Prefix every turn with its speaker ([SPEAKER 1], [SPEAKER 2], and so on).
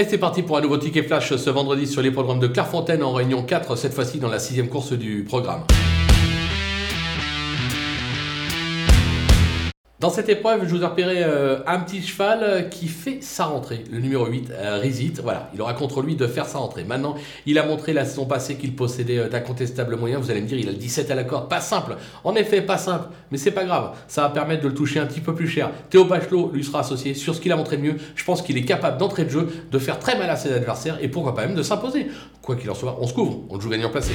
[SPEAKER 1] Et c'est parti pour un nouveau ticket flash ce vendredi sur les programmes de Clairefontaine en réunion 4, cette fois-ci dans la sixième course du programme. Dans cette épreuve, je vous ai euh, un petit cheval qui fait sa rentrée, le numéro 8, euh, Rizit. Voilà, il aura contre lui de faire sa rentrée. Maintenant, il a montré la saison passée qu'il possédait euh, d'incontestables moyens. Vous allez me dire, il a le 17 à la corde. Pas simple. En effet, pas simple. Mais c'est pas grave. Ça va permettre de le toucher un petit peu plus cher. Théo Bachelot lui sera associé sur ce qu'il a montré de mieux. Je pense qu'il est capable d'entrer de jeu, de faire très mal à ses adversaires et pourquoi pas même de s'imposer. Quoi qu'il en soit, on se couvre. On joue gagnant placé.